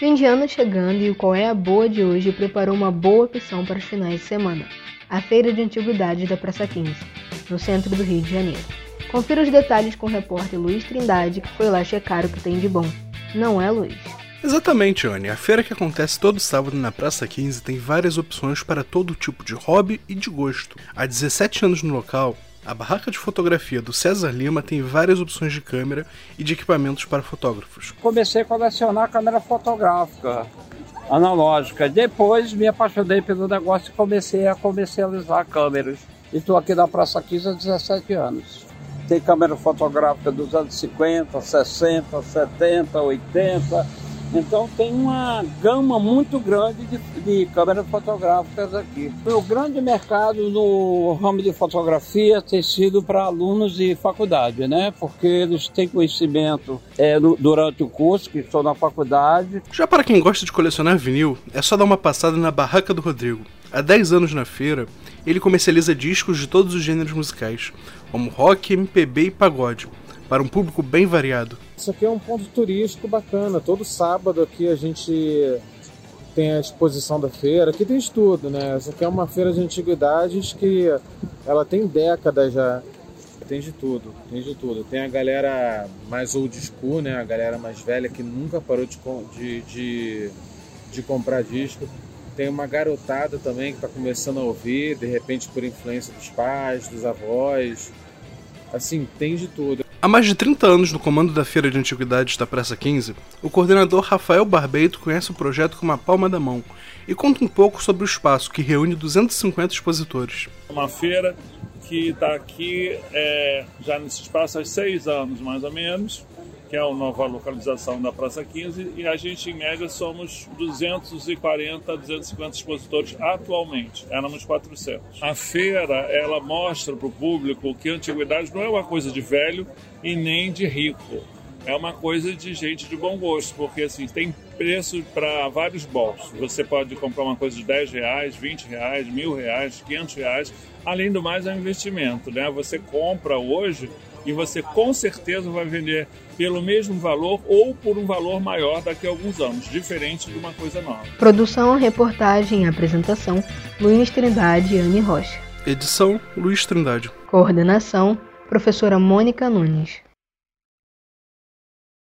Fim de ano chegando e o Qual é a Boa de hoje preparou uma boa opção para os finais de semana. A Feira de Antiguidades da Praça 15, no centro do Rio de Janeiro. Confira os detalhes com o repórter Luiz Trindade, que foi lá checar o que tem de bom. Não é, Luiz? Exatamente, Anne. A feira que acontece todo sábado na Praça 15 tem várias opções para todo tipo de hobby e de gosto. Há 17 anos no local, a barraca de fotografia do César Lima tem várias opções de câmera e de equipamentos para fotógrafos. Comecei a colecionar câmera fotográfica analógica. Depois me apaixonei pelo negócio e comecei a comercializar câmeras. E estou aqui na Praça 15 há 17 anos. Tem câmera fotográfica dos anos 50, 60, 70, 80 então tem uma gama muito grande de, de câmeras fotográficas aqui. O grande mercado no ramo de fotografia tem sido para alunos de faculdade, né? Porque eles têm conhecimento é, no, durante o curso, que estão na faculdade. Já para quem gosta de colecionar vinil, é só dar uma passada na Barraca do Rodrigo. Há 10 anos na feira, ele comercializa discos de todos os gêneros musicais, como rock, MPB e pagode para um público bem variado. Isso aqui é um ponto turístico bacana. Todo sábado aqui a gente tem a exposição da feira. Aqui tem de tudo, né? Essa aqui é uma feira de antiguidades que ela tem décadas já. Tem de tudo, tem de tudo. Tem a galera mais old school, né? A galera mais velha que nunca parou de, de, de, de comprar disco. Tem uma garotada também que está começando a ouvir, de repente por influência dos pais, dos avós. Assim, tem de tudo. Há mais de 30 anos no comando da Feira de Antiguidades da Praça 15, o coordenador Rafael Barbeito conhece o projeto com uma palma da mão e conta um pouco sobre o espaço que reúne 250 expositores. Uma feira que está aqui é, já nesse espaço há seis anos, mais ou menos, que é a nova localização da Praça 15, e a gente, em média, somos 240, 250 expositores atualmente. Éramos 400. A feira, ela mostra para o público que a antiguidade não é uma coisa de velho e nem de rico. É uma coisa de gente de bom gosto, porque assim, tem preço para vários bolsos. Você pode comprar uma coisa de 10 reais, 20 reais, mil reais, 500 reais. Além do mais, é um investimento. Né? Você compra hoje e você com certeza vai vender pelo mesmo valor ou por um valor maior daqui a alguns anos, diferente de uma coisa nova. Produção, reportagem e apresentação: Luiz Trindade e Anne Rocha. Edição: Luiz Trindade. Coordenação: Professora Mônica Nunes.